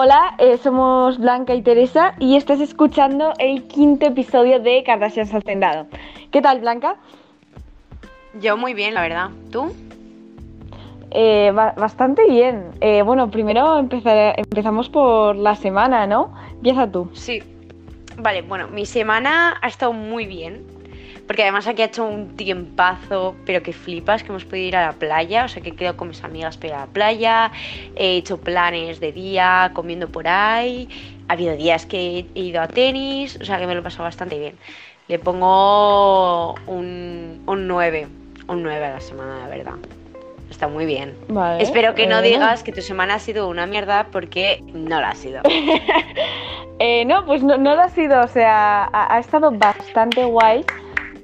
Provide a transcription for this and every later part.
Hola, eh, somos Blanca y Teresa y estás escuchando el quinto episodio de Kardashians Hacendado. ¿Qué tal, Blanca? Yo muy bien, la verdad. ¿Tú? Eh, bastante bien. Eh, bueno, primero empezamos por la semana, ¿no? Empieza tú. Sí. Vale, bueno, mi semana ha estado muy bien. Porque además aquí ha hecho un tiempazo, pero que flipas, que hemos podido ir a la playa. O sea, que he quedado con mis amigas para ir a la playa. He hecho planes de día, comiendo por ahí. Ha habido días que he ido a tenis. O sea, que me lo he pasado bastante bien. Le pongo un, un 9. Un 9 a la semana, la verdad. Está muy bien. Espero que no digas que tu semana ha sido una mierda porque no la ha sido. eh, no, pues no, no lo ha sido. O sea, ha estado bastante guay.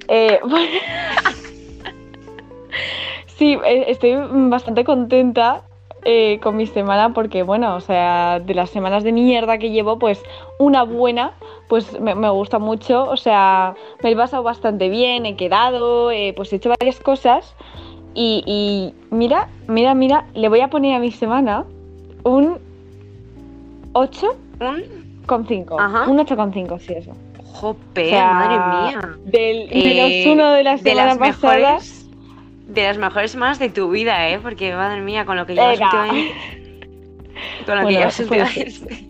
Eh, sí, eh, estoy bastante contenta eh, con mi semana porque, bueno, o sea, de las semanas de mierda que llevo, pues una buena, pues me, gusta mucho. O sea, me he pasado bastante bien, he quedado, pues he hecho varias cosas. Y, mira, mira, mira, le voy a poner a mi semana un 8 con 5. Un 8 con 5, sí, eso. Jope, madre mía. Del menos uno de la semana de las Mejores, de las mejores semanas de tu vida, ¿eh? Porque, madre mía, con lo que llevas últimamente... Con lo que llevas últimamente...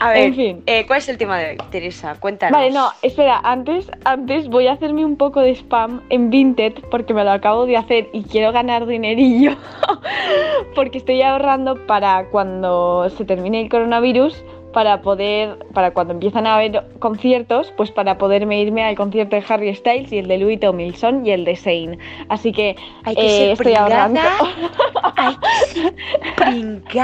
A ver, en fin. Eh, ¿cuál es el tema de hoy, Teresa? Cuéntanos. Vale, no, espera, antes, antes voy a hacerme un poco de spam en Vinted porque me lo acabo de hacer y quiero ganar dinerillo porque estoy ahorrando para cuando se termine el coronavirus para poder, para cuando empiezan a haber conciertos, pues para poderme irme al concierto de Harry Styles y el de Louis Tomlinson y el de Zayn. Así que, Hay que eh, estoy ahorrando. Hay que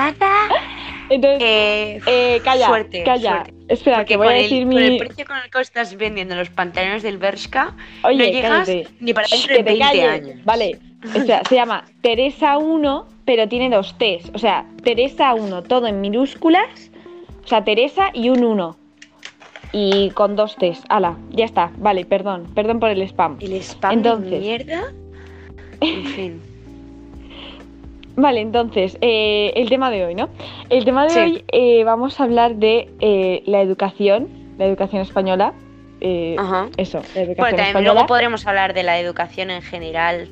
Entonces, eh, eh, calla, suerte, calla. Espera, que voy a decir mi... el precio con el que estás vendiendo los pantalones del Bershka, no llegas ni para dentro de 20 años. Vale, espera, se llama Teresa 1, pero tiene dos T's. O sea, Teresa 1, todo en minúsculas sea, Teresa y un 1. Y con dos T's. Ala, ya está. Vale, perdón. Perdón por el spam. ¿El spam entonces, de mierda? En fin. Vale, entonces, eh, el tema de hoy, ¿no? El tema de hoy eh, vamos a hablar de eh, la educación, la educación española. Ajá. Eso, la educación bueno, también luego podremos hablar de la educación en general.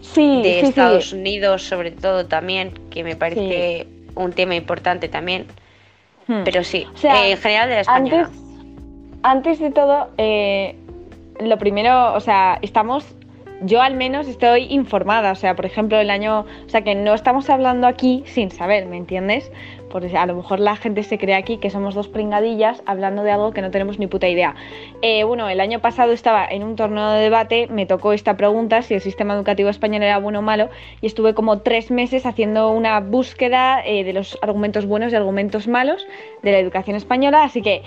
Sí, de Estados Unidos, sobre todo también, que me parece un tema importante también. Hmm. Pero sí, eh, en general de la Antes, antes de todo, eh, lo primero, o sea, estamos yo al menos estoy informada, o sea, por ejemplo, el año, o sea, que no estamos hablando aquí sin saber, ¿me entiendes? Porque a lo mejor la gente se cree aquí que somos dos pringadillas hablando de algo que no tenemos ni puta idea. Eh, bueno, el año pasado estaba en un torneo de debate, me tocó esta pregunta, si el sistema educativo español era bueno o malo, y estuve como tres meses haciendo una búsqueda eh, de los argumentos buenos y argumentos malos de la educación española, así que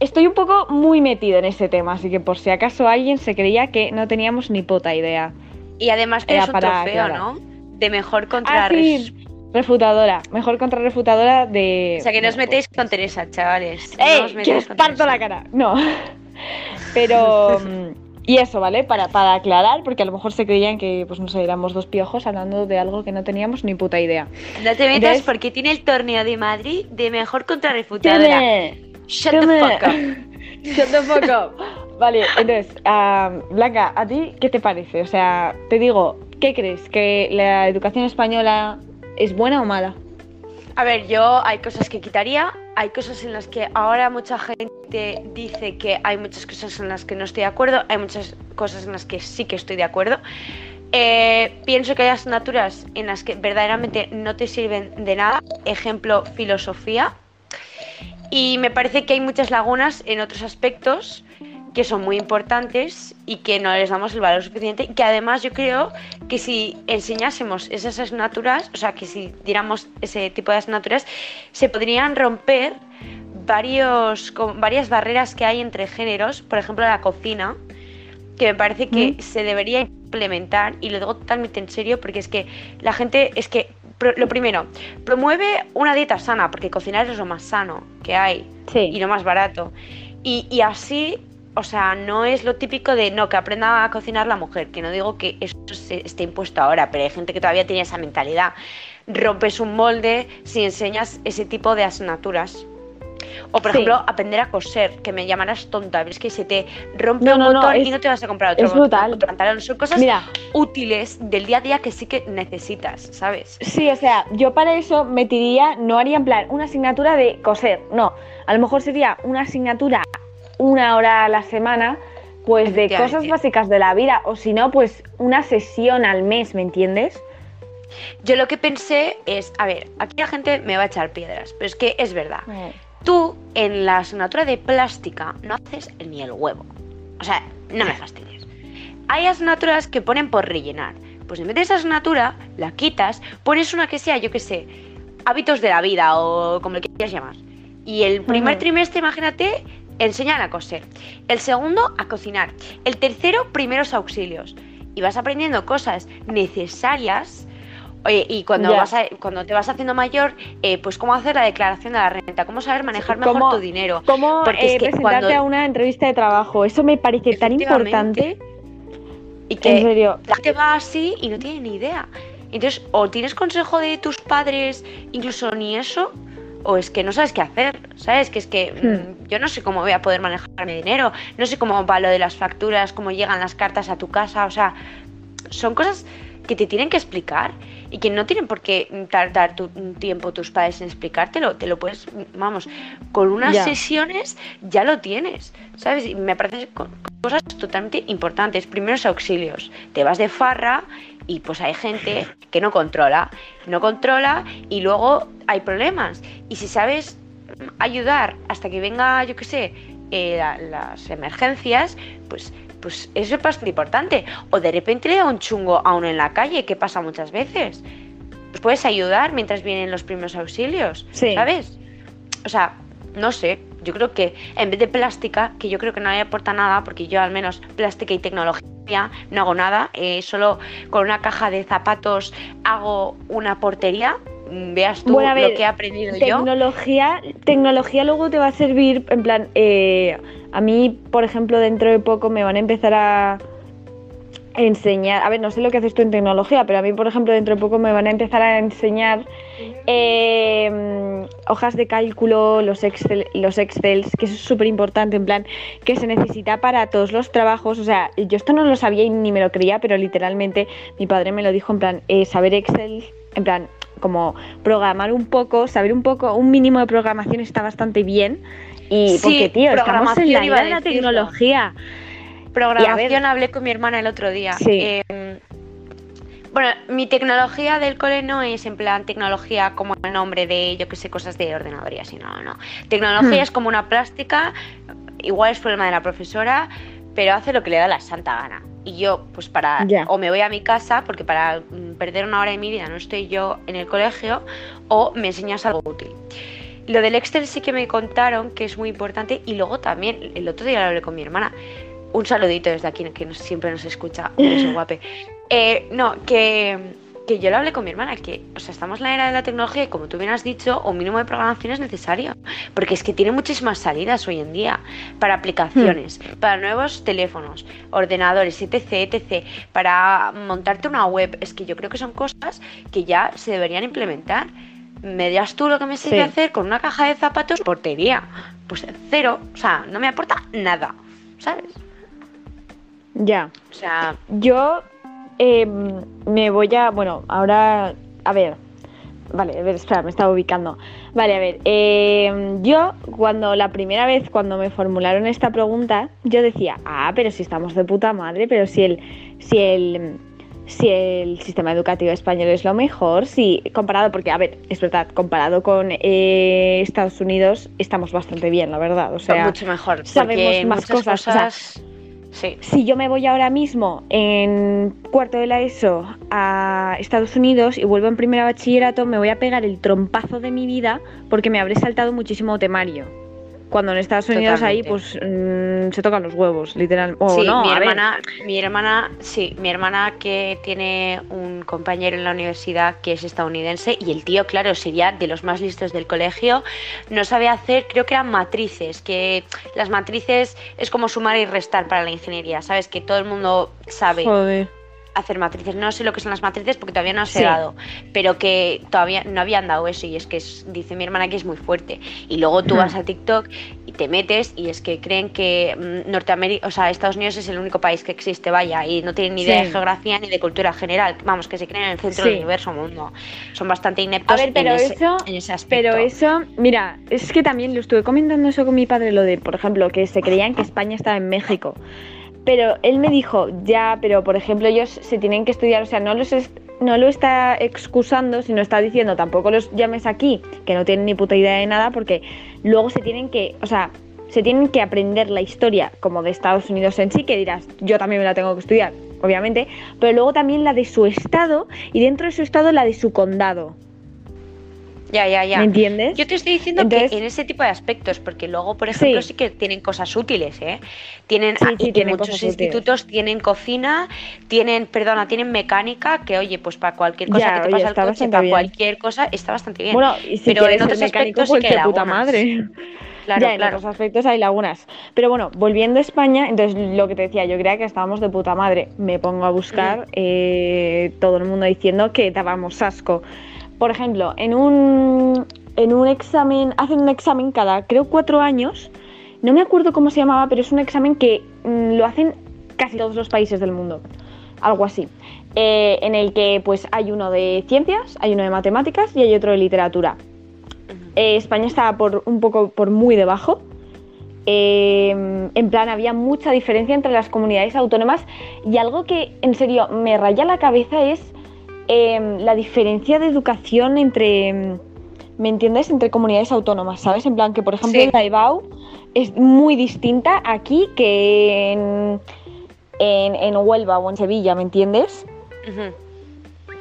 estoy un poco muy metido en ese tema, así que por si acaso alguien se creía que no teníamos ni puta idea. Y además que es un trofeo, ¿no? De mejor contra ah, refutadora, mejor contrarrefutadora de. O sea que no os metéis con Teresa, chavales. ¡Eh! No os metéis que parto la cara. No. Pero. Y eso, ¿vale? Para, para aclarar, porque a lo mejor se creían que, pues no sé, éramos dos piojos hablando de algo que no teníamos ni puta idea. No te metas porque tiene el torneo de Madrid de mejor contrarrefutadora. Shut the fuck up. Shut the fuck up. Vale, entonces, Blanca, ¿a ti qué te parece? O sea, te digo, ¿qué crees? ¿Que la educación española es buena o mala? A ver, yo hay cosas que quitaría, hay cosas en las que ahora mucha gente dice que hay muchas cosas en las que no estoy de acuerdo, hay muchas cosas en las que sí que estoy de acuerdo. Eh, pienso que hay asignaturas en las que verdaderamente no te sirven de nada, ejemplo, filosofía. Y me parece que hay muchas lagunas en otros aspectos que son muy importantes y que no les damos el valor suficiente. Y que además yo creo que si enseñásemos esas asignaturas, o sea, que si diéramos ese tipo de asignaturas, se podrían romper varios, varias barreras que hay entre géneros, por ejemplo la cocina, que me parece que mm. se debería implementar y lo digo totalmente en serio porque es que la gente es que lo primero, promueve una dieta sana, porque cocinar es lo más sano que hay y lo más barato. Y, así o sea, no es lo típico de no, que aprenda a cocinar la mujer, que no digo que eso se, esté impuesto ahora, pero hay gente que todavía tiene esa mentalidad. Rompes un molde si enseñas ese tipo de asignaturas. O, por ejemplo, aprender a coser, que me llamarás tonta, es que se te rompe un botón y no te vas a comprar otro, es brutal. pantalón. Son cosas útiles del día a día que sí que necesitas, ¿sabes? Sí, o sea, yo para eso metiría, no haría en plan una asignatura de coser, no. A lo mejor sería una asignatura una hora a la semana, pues de cosas básicas de la vida, o si no, pues una sesión al mes, ¿me entiendes? Yo lo que pensé es, a ver, aquí la gente me va a echar piedras, pero es que es verdad. Tú en la asignatura de plástica no haces ni el huevo. O sea, no me fastidies. Hay asignaturas que ponen por rellenar. Pues en vez de esa asignatura, la quitas, pones una que sea, yo qué sé, hábitos de la vida o como le quieras llamar. Y el primer trimestre, imagínate, enseñan a coser. El segundo, a cocinar. El tercero, primeros auxilios. Y vas aprendiendo cosas necesarias. Y cuando, vas cuando te vas haciendo mayor, eh, pues cómo hacer la declaración de la renta, cómo saber manejar mejor tu dinero. Cómo eh, presentarte a una entrevista de trabajo. Eso me parece tan importante. Y que en serio. la gente va así y no tiene ni idea. Entonces, o tienes consejo de tus padres, incluso ni eso, o es que no sabes qué hacer, ¿sabes? Que es que mm, hmm. yo no sé cómo voy a poder manejar mi dinero, no sé cómo va lo de las facturas, cómo llegan las cartas a tu casa, o sea, son cosas que te tienen que explicar y que no tienen por qué tardar tu tiempo tus padres en explicártelo, te lo puedes, vamos, con unas sesiones ya lo tienes, ¿sabes? Y me parecen cosas totalmente importantes. Primeros auxilios, te vas de farra y pues hay gente que no controla, no controla y luego hay problemas. Y si sabes ayudar hasta que venga, yo qué sé, eh, las emergencias, pues, pues eso es bastante importante. O de repente le da un chungo a uno en la calle, que pasa muchas veces. Pues puedes ayudar mientras vienen los primeros auxilios, ¿sabes? O sea, no sé, yo creo que en vez de plástica, que yo creo que no le aporta nada, porque yo al menos plástica y tecnología no hago nada, eh, solo con una caja de zapatos hago una portería, veas tú lo que he aprendido tecnología, yo. Tecnología luego te va a servir, en plan, eh, a mí, por ejemplo, dentro de poco me van a empezar a enseñar, a ver, no sé lo que haces tú en tecnología, pero a mí, por ejemplo, dentro de poco me van a empezar a enseñar em, hojas de cálculo, los Excel, los Excels, que eso es súper importante, en plan, que se necesita para todos los trabajos, o sea, yo esto no lo sabía y ni me lo creía, pero literalmente mi padre me lo dijo, en plan, eh, saber Excel, en plan, como programar un poco, saber un poco, un mínimo de programación está bastante bien. Y porque, tío, estamos en la era de la tecnología. Programación hablé con mi hermana el otro día. Em, bueno, mi tecnología del cole no es en plan tecnología como el nombre de, yo que sé, cosas de ordenador y así, no, no. Tecnología hmm. es como una plástica, igual es problema de la profesora, pero hace lo que le da la santa gana. Y yo, pues para, o me voy a mi casa, porque para mm, perder una hora de mi vida no estoy yo en el colegio, o me enseñas algo útil. Lo del Excel sí que me contaron que es muy importante y luego también, el otro día lo hablé con mi hermana, un saludito desde aquí, que siempre nos escucha, un beso guape. Eh, no, que, que, yo lo hablé con mi hermana, que, o sea, estamos en la era de la tecnología y como tú bien has dicho, un mínimo de programación es necesario, porque es que tiene muchísimas salidas hoy en día, para aplicaciones, hmm. para nuevos teléfonos, ordenadores, etc, etc, para montarte una web, es que yo creo que son cosas que ya se deberían implementar. Me dirás tú lo que me sirve hacer con una caja de zapatos portería. Pues cero, o sea, no me aporta nada, ¿sabes? Ya. O sea. Yo em, me voy a. Bueno, ahora. A ver. Vale, a ver, espera, me estaba ubicando. Vale, a ver. Em, yo, cuando la primera vez, cuando me formularon esta pregunta, yo decía, ah, pero si estamos de puta madre, pero si el. Si el si el sistema educativo español es lo mejor, si comparado, porque a ver, es verdad, comparado con eh, Estados Unidos, estamos bastante bien, la verdad. O sea, mucho mejor. Sabemos más cosas. Si yo me voy ahora mismo en cuarto de la ESO a Estados Unidos y vuelvo en primera bachillerato, me voy a pegar el trompazo de mi vida porque me habré saltado muchísimo temario. Cuando en Estados Unidos ahí, pues mm, se tocan los huevos, literal. sí, mi hermana, mi hermana, sí, mi hermana que tiene un un compañero en la universidad que es estadounidense y el tío, claro, sería de los más listos del colegio. No sabe hacer, creo que eran matrices, que las matrices es como sumar y restar para la ingeniería, ¿sabes? Que todo el mundo sabe. Joder hacer matrices. No sé lo que son las matrices porque todavía no se he dado, pero que todavía no habían dado eso y es que dice mi hermana que es muy fuerte. Y luego tú vas a TikTok y te metes y es que creen que mm, Norteamérica, o sea, Estados Unidos es el único país que existe, vaya, y no tienen ni idea de geografía ni de cultura general. Vamos, que se creen en el centro del universo mundo. Son bastante ineptos pero en, ese, eso, en ese aspecto. Pero eso, mira, es que también lo estuve comentando eso con mi padre, lo de, por ejemplo, que se creían que España estaba en México. Pero él me dijo, ya, pero por ejemplo ellos se tienen que estudiar, o sea, no, los no lo está excusando, sino está diciendo, tampoco los llames aquí, que no tienen ni puta idea de nada, porque luego se tienen que, o sea, se tienen que aprender la historia como de Estados Unidos en sí, que dirás, yo también me la tengo que estudiar, obviamente, pero luego también la de su estado y dentro de su estado la de su condado. Ya, ya, ya. ¿Me entiendes? Yo te estoy diciendo que en ese tipo de aspectos, porque luego, por ejemplo, sí, que tienen cosas útiles, ¿eh? Tienen, sí, tienen muchos institutos tienen cocina, tienen, perdona, tienen mecánica, que oye, pues para cualquier cosa que te pasa al coche, para cualquier cosa, está bastante bien. Bueno, y si Pero en otros aspectos sí que puta madre. Claro, ya, en otros aspectos hay lagunas. Pero bueno, volviendo a España, entonces lo que te decía, yo creía que estábamos de puta madre. Me pongo a buscar eh, todo el mundo diciendo que dábamos asco por ejemplo, en un, en un examen, hacen un examen cada, creo, cuatro años, no me acuerdo cómo se llamaba, pero es un examen que mm, lo hacen casi todos los países del mundo, algo así, eh, en el que pues hay uno de ciencias, hay uno de matemáticas y hay otro de literatura. Eh, España estaba por un poco por muy debajo. Eh, en plan, había mucha diferencia entre las comunidades autónomas. Y algo que en serio me raya la cabeza es Em, la diferencia de educación entre, em, ¿me entiendes? Entre comunidades autónomas, ¿sabes? En plan que, por ejemplo, la EBAU es muy distinta aquí que en, en, Huelva o en Sevilla, ¿me entiendes?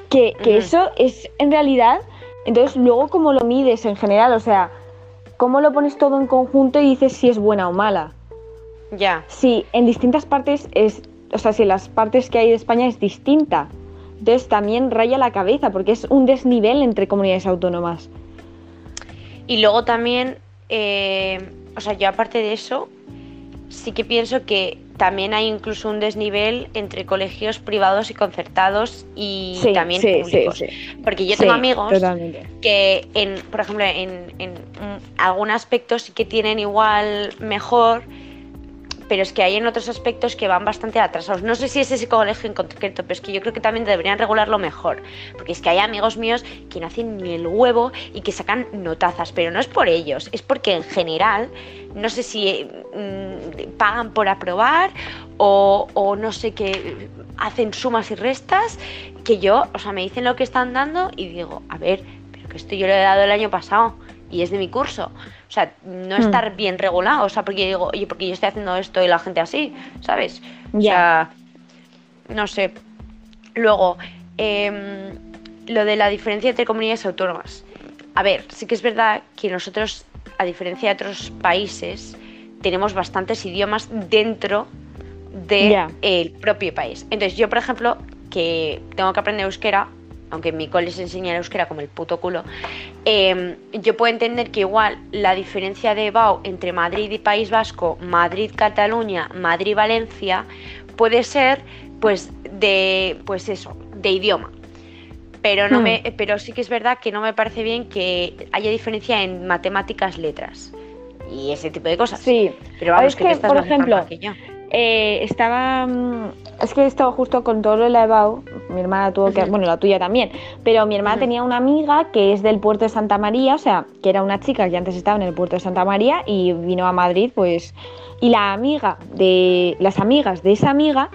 Que, eso es en realidad, entonces luego cómo lo mides en general, o sea, cómo lo pones todo en conjunto y dices si es buena o mala. Ya. Sí, en distintas partes es, o sea, si las partes que hay de España es distinta. Entonces también raya la cabeza porque es un desnivel entre comunidades autónomas. Y luego también, eh, o sea, yo aparte de eso, sí que pienso que también hay incluso un desnivel entre colegios privados y concertados y también públicos. Porque yo tengo amigos que, en, por ejemplo, en, en algún aspecto sí que tienen igual mejor pero es que hay en otros aspectos que van bastante atrasados. No sé si es ese colegio en concreto, pero es que yo creo que también deberían regularlo mejor, porque es que hay amigos míos que no hacen ni el huevo y que sacan notazas, pero no es por ellos, es porque en general, no sé si mm, pagan por aprobar o, o no sé qué, hacen sumas y restas, que yo, o sea, me dicen lo que están dando y digo, a ver, pero que esto yo lo he dado el año pasado y es de mi curso. O sea, no hmm. estar bien regulado, o sea, porque digo, oye, porque yo estoy haciendo esto y la gente así, ¿sabes? O sea, no sé. Luego, em, lo de la diferencia entre comunidades autónomas. A ver, sí que es verdad que nosotros, a diferencia de otros países, tenemos bastantes idiomas dentro del propio país. Entonces, yo, por ejemplo, que tengo que aprender euskera, aunque en mi cole se enseña euskera como el puto culo, em, yo puedo entender que igual la diferencia de BAU entre Madrid y País Vasco, Madrid-Cataluña, Madrid-Valencia, puede ser pues de pues eso, de idioma. Pero no hmm. me, pero sí que es verdad que no me parece bien que haya diferencia en matemáticas, letras y ese tipo de cosas. Sí, pero vamos que, por ejemplo, eh, estaba. Mm, es que he estado justo con todo lo de la EBAU. Mi hermana tuvo que. Bueno, la tuya también. Pero mi hermana tenía una amiga que es del puerto de Santa María, o sea, que era una chica que antes estaba en el puerto de Santa María y vino a Madrid, pues. Y la amiga de. Las amigas de esa amiga.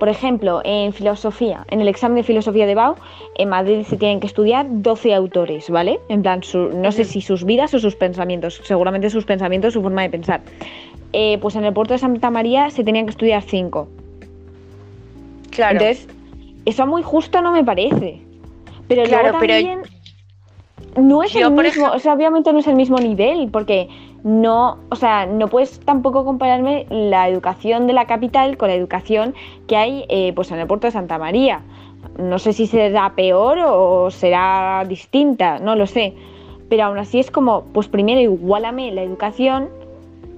Por ejemplo, en filosofía, en el examen de filosofía de BAU, en Madrid se tienen que estudiar 12 autores, ¿vale? En plan, no sé si sus vidas o sus pensamientos, seguramente sus pensamientos, su forma de pensar. Eh, pues en el puerto de Santa María se tenían que estudiar cinco. Claro. Entonces, eso muy justo no me parece. Pero claro, también no es el mismo, o sea, obviamente no es el mismo nivel, porque no, o sea, no puedes tampoco compararme la educación de la capital con la educación que hay eh, pues en el puerto de Santa María. No sé si será peor o será distinta, no lo sé. Pero aún así es como, pues primero igualame la educación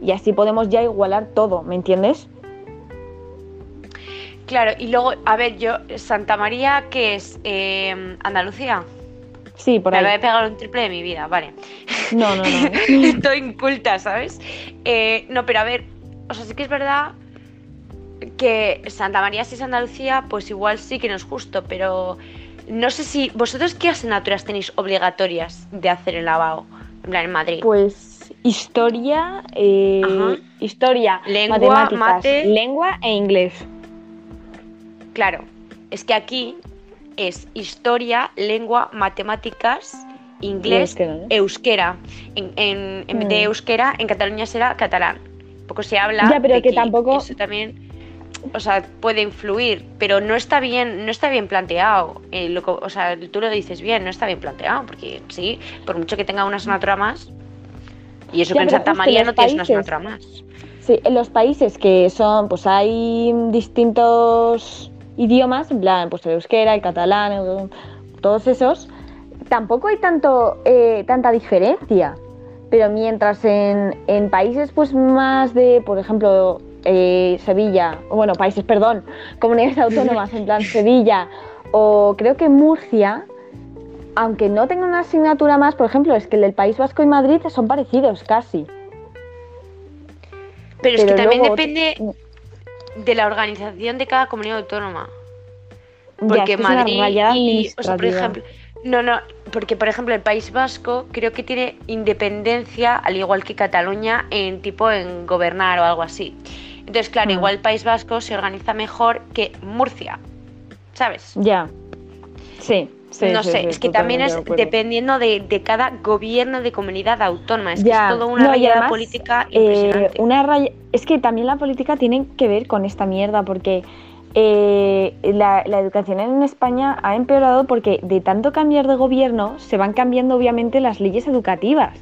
y así podemos ya igualar todo, ¿me entiendes? Claro, y luego, a ver, yo, Santa María, que es eh, Andalucía. Sí, por ahí. Me voy a pegar un triple de mi vida, vale. No, no, no. Estoy inculta, ¿sabes? Eh, no, pero a ver, o sea, sí que es verdad que Santa María, si es Andalucía, pues igual sí que no es justo, pero no sé si. ¿Vosotros qué asignaturas tenéis obligatorias de hacer el lavado? En plan, en Madrid. Pues historia, eh, historia, Lengua, matemáticas, mate. lengua e inglés. Claro, es que aquí es historia, lengua, matemáticas, inglés, euskera, ¿no? euskera. En, en- de Mm. euskera, en Cataluña será catalán. Poco se habla. Ya, pero de que tampoco- Eso también, o sea, puede influir, pero no está bien, no está bien planteado. Eh, lo o sea, tú lo dices bien, no está bien planteado, porque sí, por mucho que tenga una asignatura más. Y eso Ya, que en Santa María los no tienes una países- asignatura más. Sí, en los países que son, pues hay distintos idiomas, en plan, pues el euskera, el catalán, todos esos, tampoco hay tanto, eh, tanta diferencia. Pero mientras en, en países pues más de, por ejemplo, eh, Sevilla, bueno, países, perdón, comunidades autónomas, en plan Sevilla, o creo que Murcia, aunque no tengan una asignatura más, por ejemplo, es que el del País Vasco y Madrid son parecidos casi. Pero, es que también luego- depende de la organización de cada comunidad autónoma. Ya, Porque Madrid y, o sea, por ejemplo, no, no, porque por ejemplo el País Vasco creo que tiene independencia al igual que Cataluña en tipo en gobernar o algo así. Entonces, claro, Hmm. igual el País Vasco se organiza mejor que Murcia, ¿sabes? Ya. Sí, sí. no sí, sé, sí, es que también es de dependiendo de, de cada gobierno de comunidad autónoma. Es Ya, que es toda una no, rayada además, política Eh, una raya- Es que también la política tiene que ver con esta mierda, porque eh, la, la educación en España ha empeorado porque de tanto cambiar de gobierno se van cambiando obviamente las leyes educativas.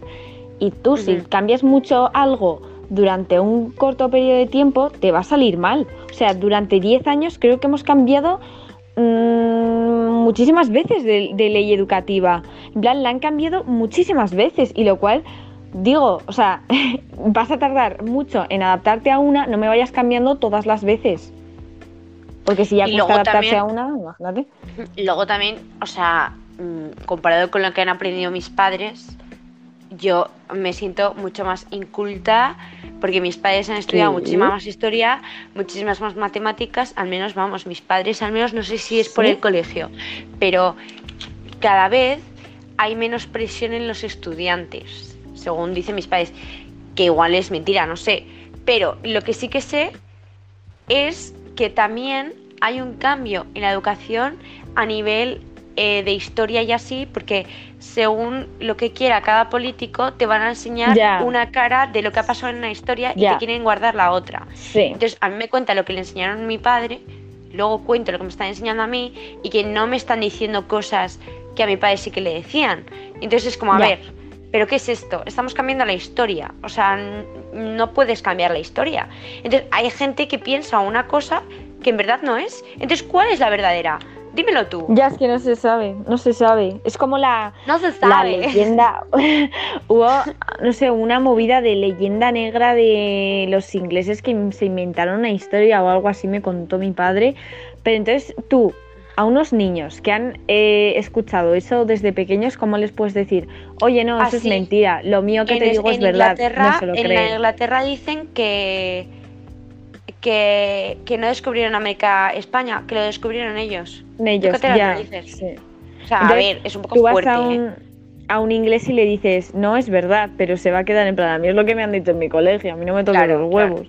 Y tú si Ujú. cambias mucho algo durante un corto periodo de tiempo, te va a salir mal. O sea, durante 10 años creo que hemos cambiado mm, muchísimas veces de, de ley educativa. En plan, la han cambiado muchísimas veces y lo cual digo, o sea, vas a tardar mucho en adaptarte a una, no me vayas cambiando todas las veces. Porque si ya cuesta adaptarse también- a una, imagínate. Luego también, o sea, mm, comparado con lo que han aprendido mis padres, yo me siento mucho más inculta porque mis padres han estudiado Sí. muchísima más historia, muchísimas más matemáticas, al menos, vamos, mis padres, al menos no sé si es por ¿Sí? el colegio, pero cada vez hay menos presión en los estudiantes, según dicen mis padres, que igual es mentira, no sé, pero lo que sí que sé es que también hay un cambio en la educación a nivel eh, de historia y así, porque según lo que quiera cada político, te van a enseñar una cara de lo que ha pasado en una historia y te quieren guardar la otra. Sí. Entonces, a mí me cuenta lo que le enseñaron a mi padre, luego cuento lo que me están enseñando a mí y que no me están diciendo cosas que a mi padre sí que le decían. Entonces es como, a ver, ¿pero qué es esto? Estamos cambiando la historia. O sea, no puedes cambiar la historia. Entonces, hay gente que piensa una cosa que en verdad no es. Entonces, ¿cuál es la verdadera? Dímelo tú. Ya es que no se sabe, no se sabe. Es como la, No se la sabe. leyenda. Hubo, no sé, una movida de leyenda negra de los ingleses que se inventaron una historia o algo así, me contó mi padre. Pero entonces tú, a unos niños que han eh, escuchado eso desde pequeños, ¿cómo les puedes decir? Oye, no, eso es mentira, lo mío que te digo es verdad. No se lo en creen. Inglaterra dicen que, que, que no descubrieron América, España, que lo descubrieron ellos. Ellos, que ya. dices. sí. O sea, a Entonces, ver, es un poco Tú vas fuerte. a ¿eh? un, a un inglés y le dices, no es verdad, pero se va a quedar en plan, a mí es lo que me han dicho en mi colegio, a mí no me tocan Claro, los claro. huevos.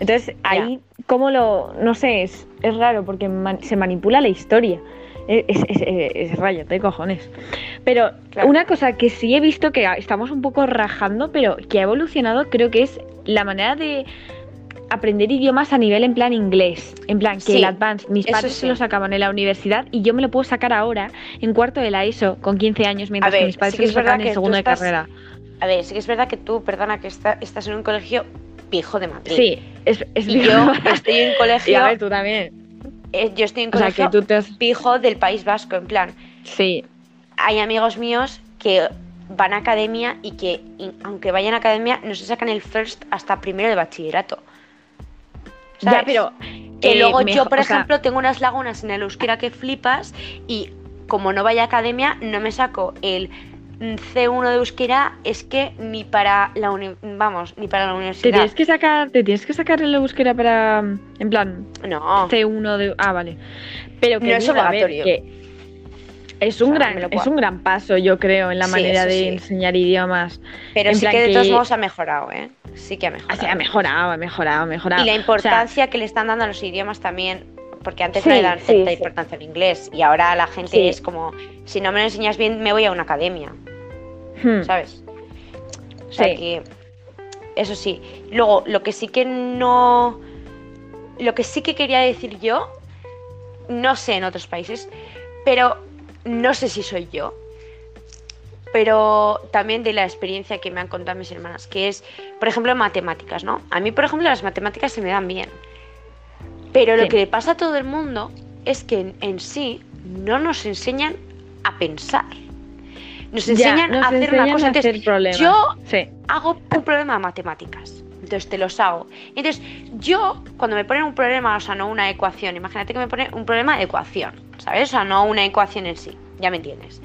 Entonces, ahí, ¿cómo lo...? No sé, es, es raro porque man- se manipula la historia. Es, es, es, es rayate, cojones. Pero Claro. una cosa que sí he visto que estamos un poco rajando, pero que ha evolucionado, creo que es la manera de aprender idiomas a nivel en plan inglés. En plan, que Sí, el advance, mis padres sí. se lo sacaban en la universidad y yo me lo puedo sacar ahora en cuarto de la ESO con 15 años, mientras ver, que mis padres sí se lo sacaban en segundo de carrera. A ver, sí que es verdad que tú, perdona, que está- estás en un colegio pijo de Madrid. Sí, es, es Y yo estoy en un Y colegio. a ver, tú también. eh, yo estoy en O sea, colegio que tú te has... pijo del País Vasco, en plan. Sí, Hay amigos míos que van a academia y que, y- aunque vayan a academia, no se sacan el first hasta primero de bachillerato. Ya, pero... Que eh, luego yo, por sea, ejemplo, tengo unas lagunas en el euskera que flipas y como no vaya a academia, no me saco el mm, C1 de euskera, es que ni para la uni- vamos, ni para la Te universidad. tienes que sacar, te tienes que sacar la búsqueda para, en plan, No, C1 de... Ah, vale. Pero que No es ver, obligatorio. que es un O sea, me gran, es un gran paso, yo creo, en la Sí, manera de sí. enseñar idiomas. pero en sí que de que- todos modos ha mejorado, ¿eh? Sí que ha O mejorado. ha mejorado, ha mejorado, ha mejorado. Y la O sea, importancia que le están dando a los idiomas también, porque antes Sí, no le dan sí, cierta importancia al inglés y ahora la gente es como, si no me lo enseñas bien, me voy a una academia, hmm, ¿sabes? O sea Sí. que, eso sí. Luego, lo que sí que no, lo que sí que quería decir yo, no sé en otros países, pero no sé si soy yo. Pero también de la experiencia que me han contado mis hermanas, que es, por ejemplo, matemáticas, ¿no? A mí, por ejemplo, las matemáticas se me dan bien. Pero lo que le pasa a todo el mundo es que en, en sí no nos enseñan a pensar. Nos ya, enseñan nos a hacer enseñan una cosa. Entonces, hacer yo Sí, hago un problema de matemáticas. Entonces te los hago. Entonces, yo, cuando me ponen un problema, o sea, no una ecuación, imagínate que me ponen un problema de ecuación, ¿sabes? O sea, no una ecuación en sí, ya me entiendes.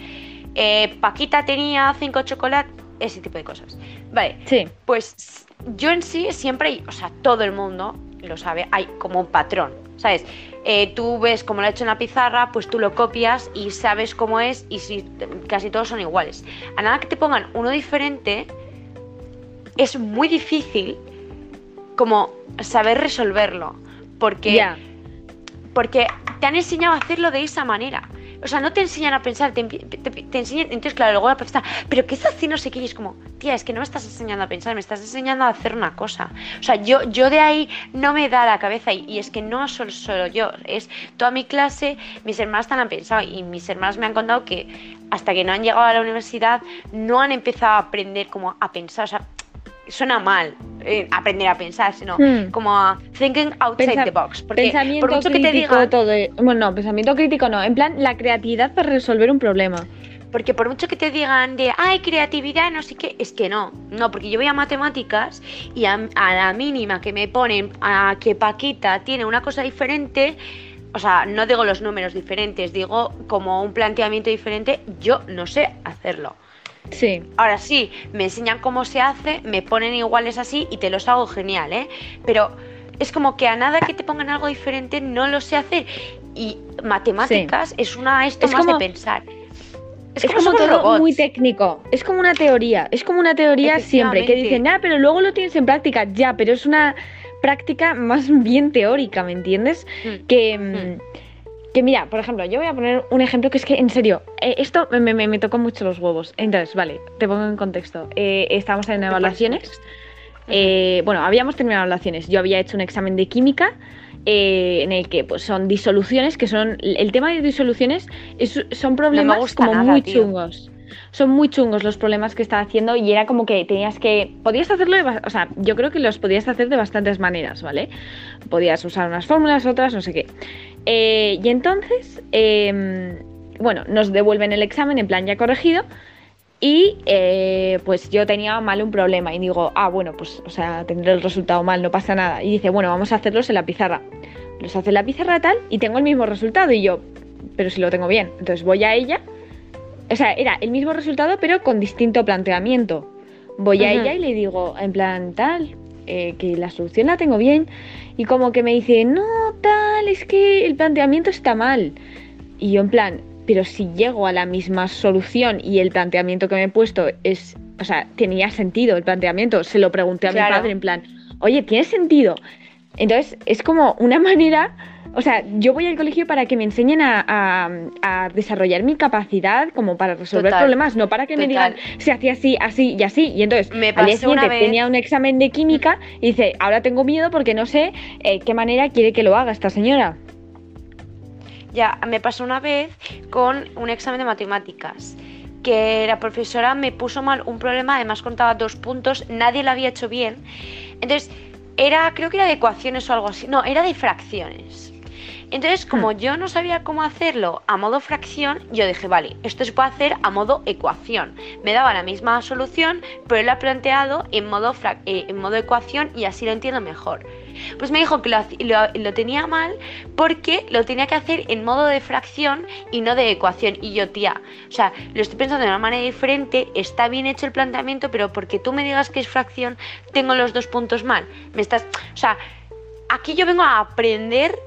Eh, Paquita tenía cinco chocolates, ese tipo de cosas. Vale, sí, pues yo en sí siempre, hay- o sea, todo el mundo lo sabe, hay como un patrón, ¿sabes? Eh, tú ves cómo lo he hecho en la pizarra, pues tú lo copias y sabes cómo es y si casi todos son iguales. A nada que te pongan uno diferente, es muy difícil como saber resolverlo, porque porque te han enseñado a hacerlo de esa manera. O sea, no te enseñan a pensar, te, enseñan, entonces claro, luego la profesora, pero ¿qué estás haciendo? No sé qué, y es como, tía, es que no me estás enseñando a pensar, me estás enseñando a hacer una cosa. O sea, yo, yo de ahí no me da la cabeza y, es que no solo, solo yo, es toda mi clase, mis hermanas también han pensado y mis hermanas me han contado que hasta que no han llegado a la universidad no han empezado a aprender como a pensar, o sea, suena mal eh, aprender a pensar, sino Hmm. como a thinking outside Pensa- the box. Porque Pensamiento por mucho que te crítico, digan, todo. e- Bueno, no, pensamiento crítico no. En plan, la creatividad para resolver un problema. Porque por mucho que te digan de, ay, creatividad, no sé qué, es que no. No, porque yo voy a matemáticas y a, a la mínima que me ponen a que Paquita tiene una cosa diferente, o sea, no digo los números diferentes, digo como un planteamiento diferente, yo no sé hacerlo. Sí, Ahora sí, me enseñan cómo se hace, me ponen iguales así y te los hago genial, ¿eh? Pero es como que a nada que te pongan algo diferente no lo sé hacer. Y matemáticas es una esto Es más como- de pensar. Es, como somos todo robots. muy técnico. Es como una teoría. Es como una teoría siempre. Que dicen, ah, pero luego lo tienes en práctica. Ya, pero es una práctica más bien teórica, ¿me entiendes? Mm. Que, mm, que mira, por ejemplo, yo voy a poner un ejemplo que es que, en serio, eh, esto me, me- me tocó mucho los huevos. Entonces, vale, te pongo en contexto. Eh, estamos en evaluaciones. Eh, bueno, habíamos terminado evaluaciones. Yo había hecho un examen de química eh, en el que pues, son disoluciones, que son. El tema de disoluciones es- son problemas como nada, muy tío. chungos. Son muy chungos los problemas que estaba haciendo y era como que tenías que. Podías hacerlo, de o sea, yo creo que los podías hacer de bastantes maneras, ¿vale? Podías usar unas fórmulas, otras, no sé qué. Eh, y entonces, em, bueno, nos devuelven el examen en plan ya corregido. Y eh, pues yo tenía mal un problema y digo, ah, bueno, pues, o sea, tendré el resultado mal, no pasa nada. Y dice, bueno, vamos a hacerlos en la pizarra. Los hace en la pizarra tal y tengo el mismo resultado. Y yo, pero si lo tengo bien. Entonces voy a ella. O sea, era el mismo resultado, pero con distinto planteamiento. Voy a ella y le digo, en plan, tal, eh, que la solución la tengo bien. Y como que me dice, no, tal, es que el planteamiento está mal. Y yo en plan, pero si llego a la misma solución y el planteamiento que me he puesto es, o sea, tenía sentido el planteamiento, se lo pregunté a Claro. mi padre en plan, oye, ¿tiene sentido? Entonces es como una manera, o sea, yo voy al colegio para que me enseñen a, a- a desarrollar mi capacidad como para resolver Total. problemas, no para que me digan, se hacía así, así y así. Y entonces Me al día siguiente vez- tenía un examen de química y dice, ahora tengo miedo porque no sé eh, qué manera quiere que lo haga esta señora. Ya, me pasó una vez con un examen de matemáticas. que la profesora me puso mal un problema, además contaba dos puntos, nadie lo había hecho bien. Entonces, era, creo que era de ecuaciones o algo así. No, era de fracciones. Entonces, como Hmm. yo no sabía cómo hacerlo a modo fracción, yo dije, vale, esto se puede hacer a modo ecuación. Me daba la misma solución, pero él lo ha planteado en modo, eh, en modo ecuación y así lo entiendo mejor. Pues me dijo que lo- lo tenía mal porque lo tenía que hacer en modo de fracción y no de ecuación. Y yo, tía, o sea, lo estoy pensando de una manera diferente, está bien hecho el planteamiento, pero porque tú me digas que es fracción, tengo los dos puntos mal. Me estás, o sea, aquí yo vengo a aprender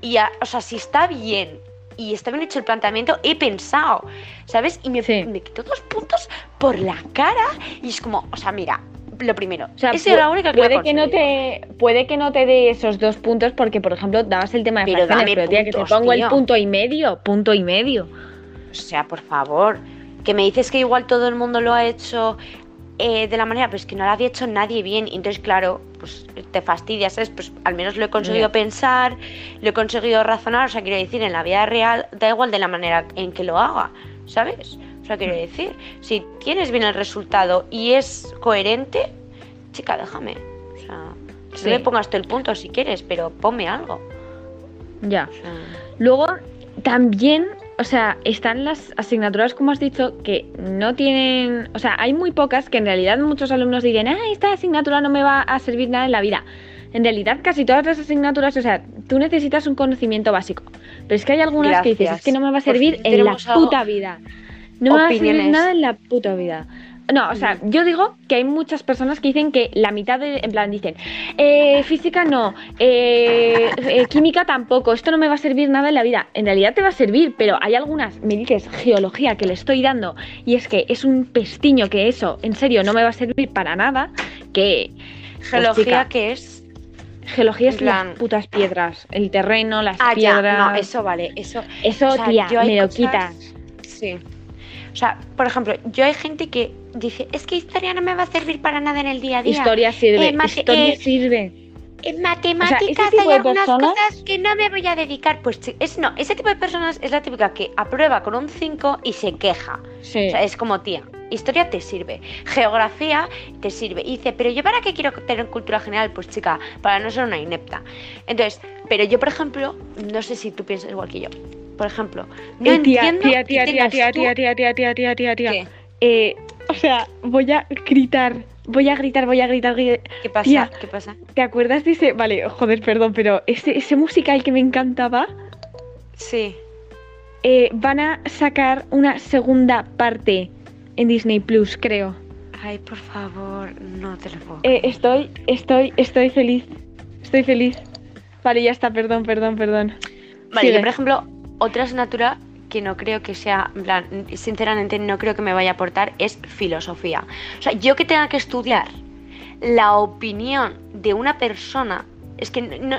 y, a- o sea, si está bien y está bien hecho el planteamiento, he pensado, ¿sabes? Y me, Sí. me quito dos puntos por la cara y es como, o sea, mira, lo primero, O sea, esa era la única que puede que no te puede que no te dé esos dos puntos porque por ejemplo dabas el tema de Pero fracciones, pero tía, que te pongo el punto y medio, punto y medio. O sea, por favor, que me dices que igual todo el mundo lo ha hecho eh, de la manera, pero es que no lo había hecho nadie bien. Y entonces, claro, pues te fastidias, ¿sabes? Pues al menos lo he conseguido pensar, lo he conseguido razonar. O sea, quiero decir, en la vida real da igual de la manera en que lo haga, ¿sabes? O sea, quiero decir, si tienes bien el resultado y es coherente, chica, déjame. O sea, Sí. no me pongas todo el punto si quieres, pero ponme algo. Ya. O sea, Luego, también, o sea, están las asignaturas, como has dicho, que no tienen, o sea, hay muy pocas que en realidad muchos alumnos dicen, ah, esta asignatura no me va a servir nada en la vida. En realidad, casi todas las asignaturas, o sea, tú necesitas un conocimiento básico. Pero es que hay algunas que dices, es que no me va a Por servir en la puta vida. No me va a servir nada en la puta vida. No, o sea, yo digo que hay muchas personas que dicen que la mitad de, en plan, dicen, eh, física no, eh, eh, química tampoco, esto no me va a servir nada en la vida. En realidad te va a servir, pero hay algunas, me dices, geología que le estoy dando, y es que es un pestiño que eso, en serio, no me va a servir para nada, que... pues, Geología, que es? geología es plan- las putas piedras, el terreno, las Ah, ya, piedras... no, eso vale, eso. Eso, o sea, tía, me lo cosas- quitas. Sí. O sea, por ejemplo, yo hay gente que dice, es que historia no me va a servir para nada en el día a día. Historia sirve, Eh, historia eh, sirve. En matemáticas tipo hay algunas personas- cosas que no me voy a dedicar. Pues es, no, ese tipo de personas es la típica que aprueba con un 5 y se queja. Sí. O sea, es como, tía, historia te sirve, geografía te sirve. Y dice, pero yo para qué quiero tener cultura general? Pues chica, para no ser una inepta. Entonces, pero yo, por ejemplo, no sé si tú piensas igual que yo. Por ejemplo, no Eh, tía, entiendo tía, que tía, tía, tía, tía, tía, tía, tía, tía, tía. Eh, o sea, voy a gritar, voy a gritar, voy a gritar. gri- ¿Qué pasa? Tía. ¿Qué pasa? ¿Te acuerdas de ese? Vale, joder, perdón, pero ese, ese musical que me encantaba, Sí. eh, van a sacar una segunda parte en Disney Plus, creo. Ay, por favor, no te lo puedo. Eh, estoy, estoy, estoy feliz. Estoy feliz. Vale, ya está, perdón, perdón, perdón. Vale, yo por ejemplo, otra asignatura que no creo que sea, en plan, sinceramente no creo que me vaya a aportar es filosofía. O sea, yo que tenga que estudiar la opinión de una persona, es que no,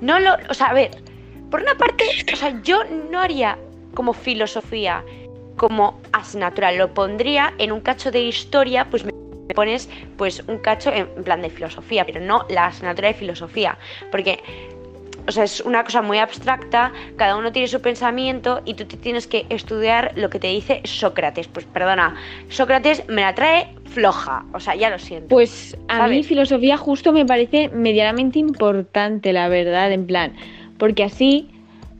no, lo, o sea, a ver, por una parte, o sea, yo no haría como filosofía como asignatura, lo pondría en un cacho de historia, pues me pones pues un cacho en plan de filosofía, pero no la asignatura de filosofía, porque o sea, es una cosa muy abstracta, cada uno tiene su pensamiento y tú te tienes que estudiar lo que te dice Sócrates. Pues perdona, Sócrates me la trae floja, o sea, ya lo siento. Pues a mí filosofía justo me parece medianamente importante, la verdad, en plan, porque así,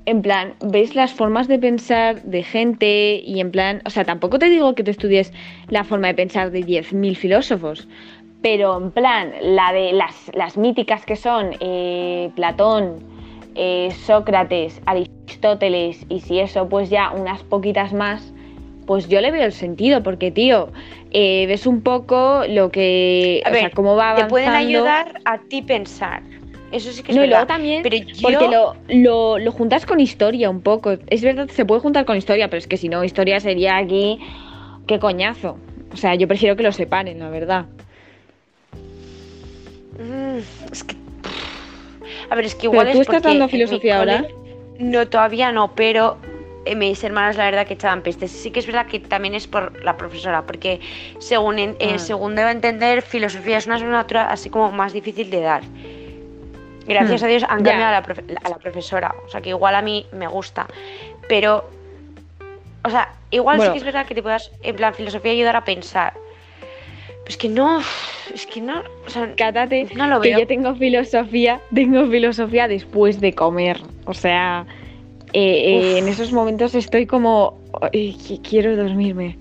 en plan, ves las formas de pensar de gente y en plan, o sea, tampoco te digo que te estudies la forma de pensar de 10.000 filósofos, pero en plan, la de las, las míticas que son eh, Platón, eh, Sócrates, Aristóteles y si eso, pues ya unas poquitas más, pues yo le veo el sentido, porque tío, eh, ves un poco lo que, A o sea, ver, cómo va te pueden ayudar a ti pensar. Eso sí que es No, y luego también, Pero yo, porque lo, lo, lo juntas con historia un poco. Es verdad, se puede juntar con historia, pero es que si no, historia sería aquí, qué coñazo. O sea, yo prefiero que lo separen, la verdad. Mm, es que. A ver, es que igual Pero tú es estás porque dando filosofía ahora. cole- No, todavía no, pero eh, mis hermanas la verdad que echaban pestes. Sí que es verdad que también es por la profesora, porque según, en- eh, Ah. según debo entender, filosofía es una asignatura así como más difícil de dar. Gracias Hmm, a Dios han cambiado a la, profe- a la profesora, o sea que igual a mí me gusta, pero O sea, igual sí que es verdad que te puedas, en plan, filosofía ayudar a pensar. Pero es que no, es que no, o sea, Cátate no lo que veo. yo tengo filosofía, tengo filosofía después de comer. O sea, eh, eh, en esos momentos estoy como, "Ay, qui- quiero dormirme.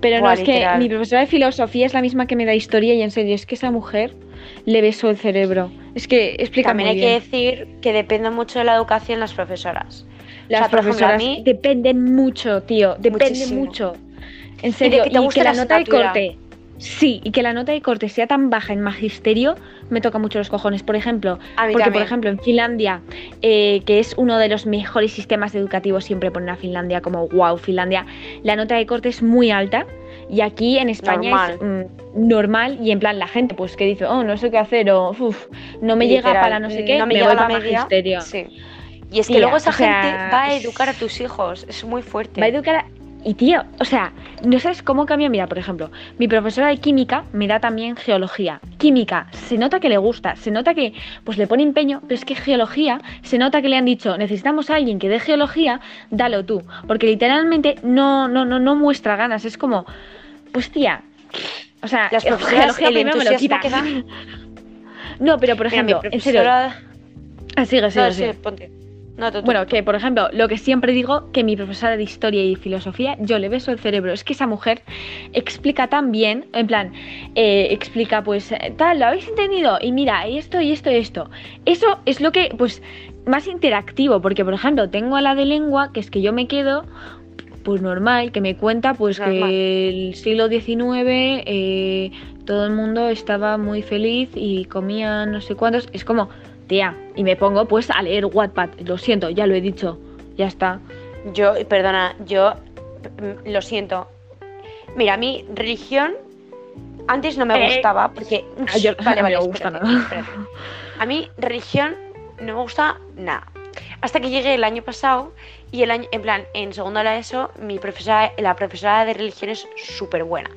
Pero no, es que mi profesora de filosofía es la misma que me da historia y en serio, es que esa mujer le besó el cerebro. Es que explica También hay que decir que depende mucho de la educación las profesoras. Las sea, por ejemplo, a profesoras mí- dependen mucho, tío, dependen Muchísimo. mucho. En serio, que te guste la, la nota de corte. Sí, y que la nota de corte sea tan baja en magisterio me toca mucho los cojones. Por ejemplo, porque por ejemplo en Finlandia, eh, que es uno de los mejores sistemas educativos, siempre ponen a Finlandia como wow, Finlandia, la nota de corte es muy alta. Y aquí en España es mm, normal y en plan la gente pues que dice, oh, no sé qué hacer o "Uf, no me llega para no sé qué, no me me llega voy la para media. magisterio. Sí. Y es que luego esa sea, gente va a educar a tus hijos, es muy fuerte. Va a educar a- Y tío, o sea, no sabes cómo cambia. Mira, por ejemplo, mi profesora de química me da también geología. Química, se nota que le gusta, se nota que pues le pone empeño, pero es que geología, se nota que le han dicho, necesitamos a alguien que dé geología, dalo tú. Porque literalmente no, no, no, no muestra ganas. Es como, pues tía. O sea, Las eh, profesoras, el primero me lo dan. No, pero por Mira, ejemplo, en serio. Ah, sigue, sigue, No, sigue. sí, ponte. No, tú, tú. Bueno, que por ejemplo, lo que siempre digo, que mi profesora de historia y filosofía, yo le beso el cerebro. Es que esa mujer explica tan bien, en plan, eh, explica pues eh, tal, ¿lo habéis entendido? Y mira, y esto y esto y esto. Eso es lo que, pues, más interactivo, porque por ejemplo, tengo a la de lengua, que es que yo me quedo, pues normal, que me cuenta pues Normal. que el siglo XIX eh, todo el mundo estaba muy feliz y comía no sé cuántos. Es como, tía, y me pongo pues a leer Wattpad. Lo siento, ya lo he dicho, ya está. Yo, perdona, yo mm, lo siento. Mira, a mí religión antes no me Eh, gustaba porque ah, yo- vale, me gusta espérate, nada. espérate. A mí religión no me gusta nada. Hasta que llegué el año pasado y el año, en plan, en segundo de la ESO, mi profesora, la profesora de religión es súper buena.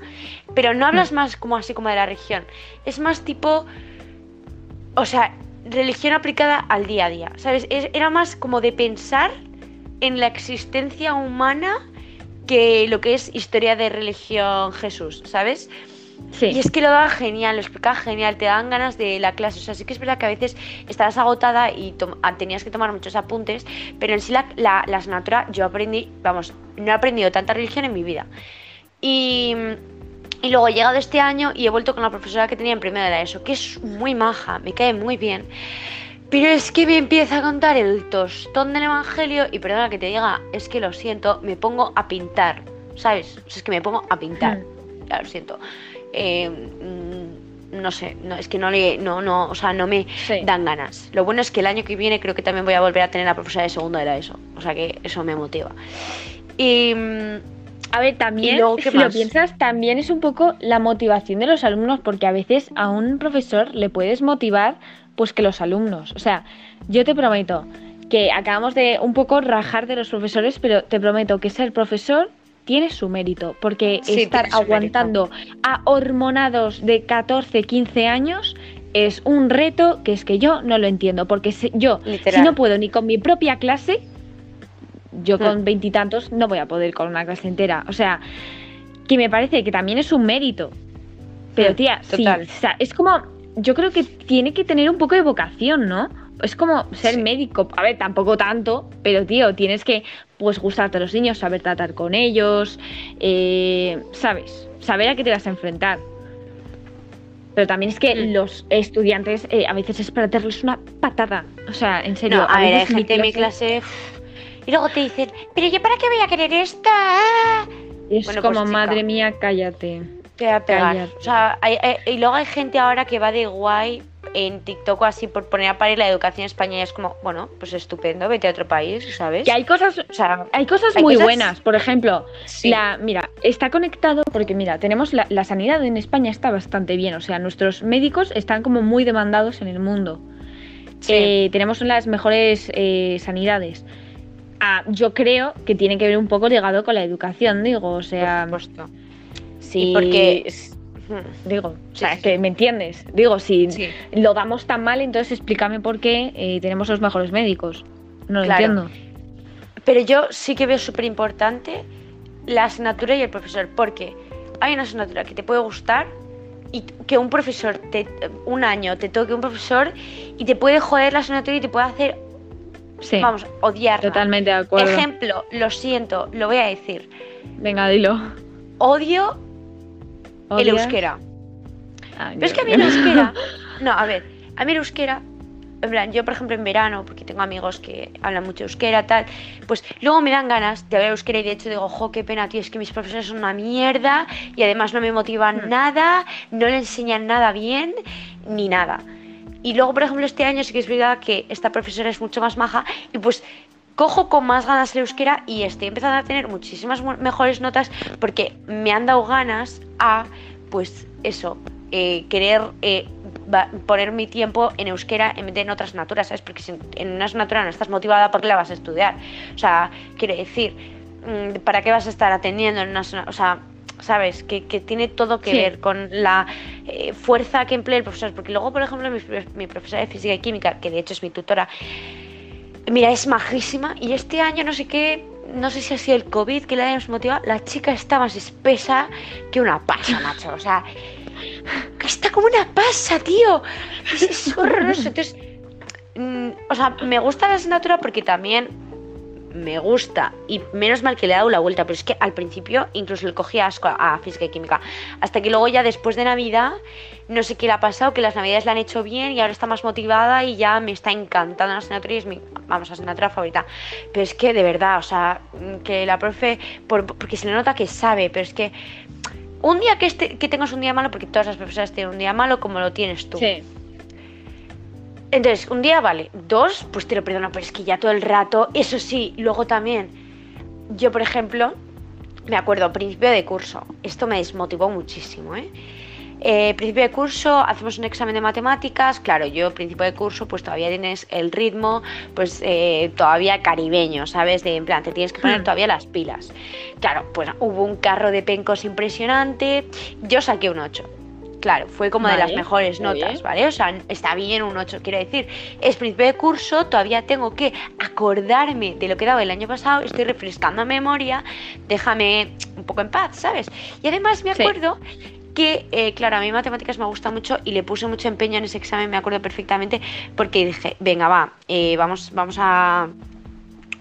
Pero no hablas más como así como de la religión. Es más tipo, o sea, religión aplicada al día a día. ¿Sabes? Es- era más como de pensar en la existencia humana que lo que es historia de religión Jesús, ¿sabes? Sí. Y es que lo daba genial, lo explicaba genial, te daban ganas de la clase. O sea, sí que es verdad que a veces estabas agotada y ah, tenías que tomar muchos apuntes, pero en sí la, la, la asignatura yo aprendí, vamos, no he aprendido tanta religión en mi vida. Y, y luego he llegado este año y he vuelto con la profesora que tenía en primero de la ESO, que es muy maja, me cae muy bien. Pero es que me empieza a contar el tostón del Evangelio y perdona que te diga, es que lo siento, me pongo a pintar, ¿sabes? O sea, es que me pongo a pintar, ya lo siento. Eh, mm, no sé, no, es que no le, no, no, o sea, no me Sí. dan ganas. Lo bueno es que el año que viene creo que también voy a volver a tener la profesora de segundo de la ESO, o sea que eso me motiva. Y mm, A ver, también, ¿Y luego qué si lo piensas, también es un poco la motivación de los alumnos, porque a veces a un profesor le puedes motivar, pues que los alumnos. O sea, yo te prometo que acabamos de un poco rajar de los profesores, pero te prometo que ser profesor tiene su mérito, porque Sí, estar aguantando a hormonados de 14, 15 años es un reto que es que yo no lo entiendo, porque si- yo, si no puedo ni con mi propia clase, yo con Hmm. veintitantos no voy a poder con una clase entera. O sea, que me parece que también es un mérito. Pero Hmm, tía, sí, total. o sea, es como, yo creo que tiene que tener un poco de vocación, ¿no? Es como ser Sí. médico. A ver, tampoco tanto, pero tío, tienes que, pues, gustarte a los niños, saber tratar con ellos, eh, ¿sabes? Saber a qué te vas a enfrentar. Pero también es que Mm. los estudiantes eh, a veces es para darles una patada. O sea, en serio. no, a ver, hay gente en mi clase y luego te dicen, pero yo para qué voy a querer esta. Ah". Es Bueno, pues, como, chica. madre mía, cállate. Te voy a pegar. Cállate. O sea, hay- hay- y luego hay gente ahora que va de guay en TikTok así por poner a parir la educación y es como, bueno, pues estupendo, vete a otro país, ¿sabes? Que hay cosas, O sea, hay cosas Hay muy cosas- buenas. Por ejemplo, sí. la, mira, está conectado porque mira, tenemos la, la sanidad en España está bastante bien. O sea, nuestros médicos están como muy demandados en el mundo. Sí. Eh, tenemos las mejores eh, sanidades. Ah, yo creo que tiene que ver un poco ligado con la educación, digo. O sea, por supuesto. Y porque- es- digo, o Sí, sea, sí, que me entiendes. Digo, si Sí. lo damos tan mal, entonces explícame por qué eh, tenemos los mejores médicos. No lo Claro. entiendo. Pero yo sí que veo súper importante la asignatura y el profesor, porque hay una asignatura que te puede gustar y que un profesor, te, un año te toque un profesor y te puede joder la asignatura y te puede hacer, Sí, vamos, odiar. totalmente de acuerdo. Ejemplo, lo siento, lo voy a decir. Venga, dilo. Odio el euskera. Ah, Pero es que a mí el euskera. No, a ver, a mí el euskera. En plan, yo por ejemplo en verano, porque tengo amigos que hablan mucho euskera, tal, pues luego me dan ganas de hablar euskera y de hecho digo, jo, qué pena, tío, es que mis profesores son una mierda y además no me motivan Hmm. nada, no le enseñan nada bien, ni nada. Y luego, por ejemplo, este año sí que es verdad que esta profesora es mucho más maja y pues cojo con más ganas el euskera y estoy empezando a tener muchísimas mu- mejores notas porque me han dado ganas a, pues eso, eh, querer eh, poner mi tiempo en euskera en vez de en otras asignaturas, ¿sabes? Porque si en una asignatura no estás motivada, ¿por qué la vas a estudiar? O sea, quiero decir, mm, ¿para qué vas a estar atendiendo en una O sea, ¿sabes? Que, que tiene todo que Sí. ver con la eh, fuerza que emplea el profesor. Porque luego, por ejemplo, mi, mi profesora de física y química, que de hecho es mi tutora, Mira, es majísima y este año no sé qué, no sé si ha sido el COVID que la hemos motivado, la chica está más espesa que una pasa, macho. O sea, está como una pasa, tío. Es, es horroroso. Entonces, mm, o sea, me gusta la asignatura porque también me gusta y menos mal que le he dado la vuelta, pero es que al principio incluso le cogía asco a, física y química, hasta que luego ya después de Navidad, no sé qué le ha pasado, que las Navidades la han hecho bien y ahora está más motivada y ya me está encantando la asignatura y es mi, vamos, asignatura favorita. Pero es que de verdad, o sea, que la profe, por- porque se le nota que sabe, pero es que un día que, este, que tengas un día malo, porque todas las profesoras tienen un día malo como lo tienes tú. Entonces, un día vale, dos, pues te lo perdono, pero es que ya todo el rato, eso sí, luego también, yo por ejemplo, me acuerdo, principio de curso, esto me desmotivó muchísimo, ¿eh? Eh, principio de curso, hacemos un examen de matemáticas, claro, yo principio de curso pues todavía tienes el ritmo pues eh, todavía caribeño, ¿sabes? De en plan, te tienes que poner Hmm. todavía las pilas. Claro, pues hubo un carro de pencos impresionante, yo saqué un 8. Claro, fue como de las mejores notas, bien. ¿vale? O sea, está bien un 8, quiero decir, es principio de curso, todavía tengo que acordarme de lo que he dado el año pasado, estoy refrescando memoria, déjame un poco en paz, ¿sabes? Y además me Sí. acuerdo que, eh, claro, a mí matemáticas me gusta mucho y le puse mucho empeño en ese examen, me acuerdo perfectamente, porque dije, venga, va, eh, vamos, vamos a...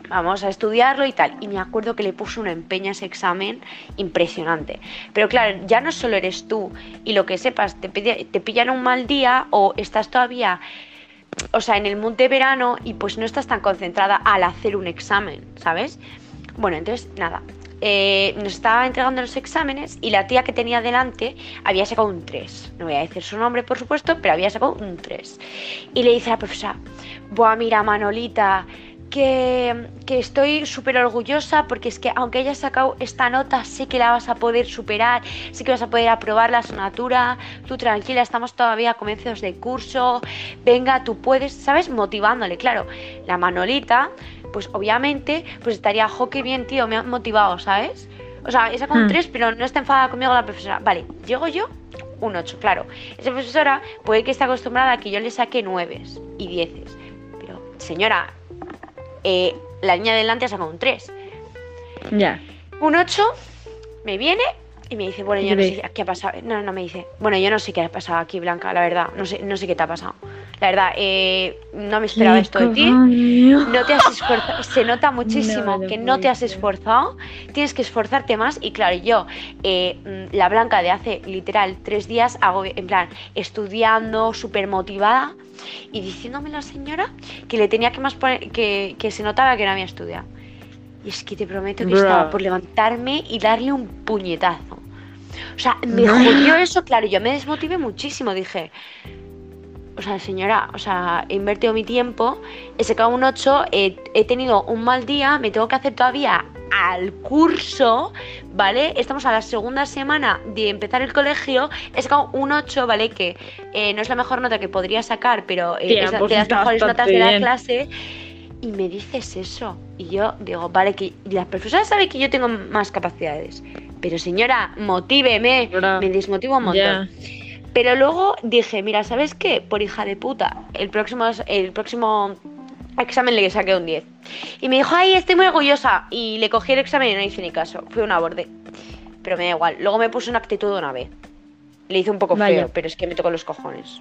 Vamos a estudiarlo y tal. Y me acuerdo que le puse un empeño a ese examen impresionante. Pero claro, ya no solo eres tú y lo que sepas, te, te pillan un mal día o estás todavía, o sea, en el mood de verano y pues no estás tan concentrada al hacer un examen, ¿sabes? Bueno, entonces, nada. eh, nos estaba entregando los exámenes y la tía que tenía delante había sacado un 3. No voy a decir su nombre, por supuesto, pero había sacado un 3. Y le dice a la profesora, Buah, mira, Manolita, que, que estoy súper orgullosa porque es que aunque hayas sacado esta nota, sé que la vas a poder superar, sé que vas a poder aprobar la asignatura, tú tranquila, estamos todavía a comienzos de curso, venga, tú puedes, ¿sabes? Motivándole, claro. La Manolita, pues obviamente, pues estaría, jo, qué bien, tío, me han motivado, ¿sabes? O sea, he sacado un Hmm. 3, pero no está enfadada conmigo la profesora. Vale, llego yo, un 8, claro. Esa profesora puede que esté acostumbrada a que yo le saque 9 y 10. Pero, señora, eh, la niña de delante ha sacado un 3. Ya. Un 8 me viene y me dice, bueno, ¿Y yo no sé qué ha pasado. No, no me dice, bueno, yo no sé qué ha pasado aquí, Blanca, la verdad. No sé, no sé qué te ha pasado. La verdad, eh, no me esperaba esto de ti. No te has esforzado, se nota muchísimo No, no que no te has esforzado, tienes que esforzarte más y claro, yo, eh, mm, la blanca de hace literal tres días, hago en plan, estudiando, súper motivada y diciéndome la señora que le tenía que más poner, que, que se notaba que no había estudiado. Y es que te prometo que Bro. estaba por levantarme y darle un puñetazo. O sea, me jodió eso, claro, yo me desmotivé muchísimo, dije, o sea, señora, o sea, he invertido mi tiempo, he sacado un 8, he, he tenido un mal día, me tengo que hacer todavía al curso, ¿vale? Estamos a la segunda semana de empezar el colegio, he sacado un 8, ¿vale? Que eh, no es la mejor nota que podría sacar, pero eh, Bien, es pues de las mejores notas de la clase. Y me dices eso. Y yo digo, vale, que la profesora sabe que yo tengo más capacidades. Pero señora, motíveme. Me desmotiva un montón. Pero luego dije, mira, ¿sabes qué? Por hija de puta, el próximo, el próximo examen le saqué un 10. Y me dijo, ay, estoy muy orgullosa. Y le cogí el examen y no hice ni caso. Fue una borde. Pero me da igual. Luego me puse una actitud de una vez. Le hice un poco Vaya. feo, pero es que me tocó los cojones.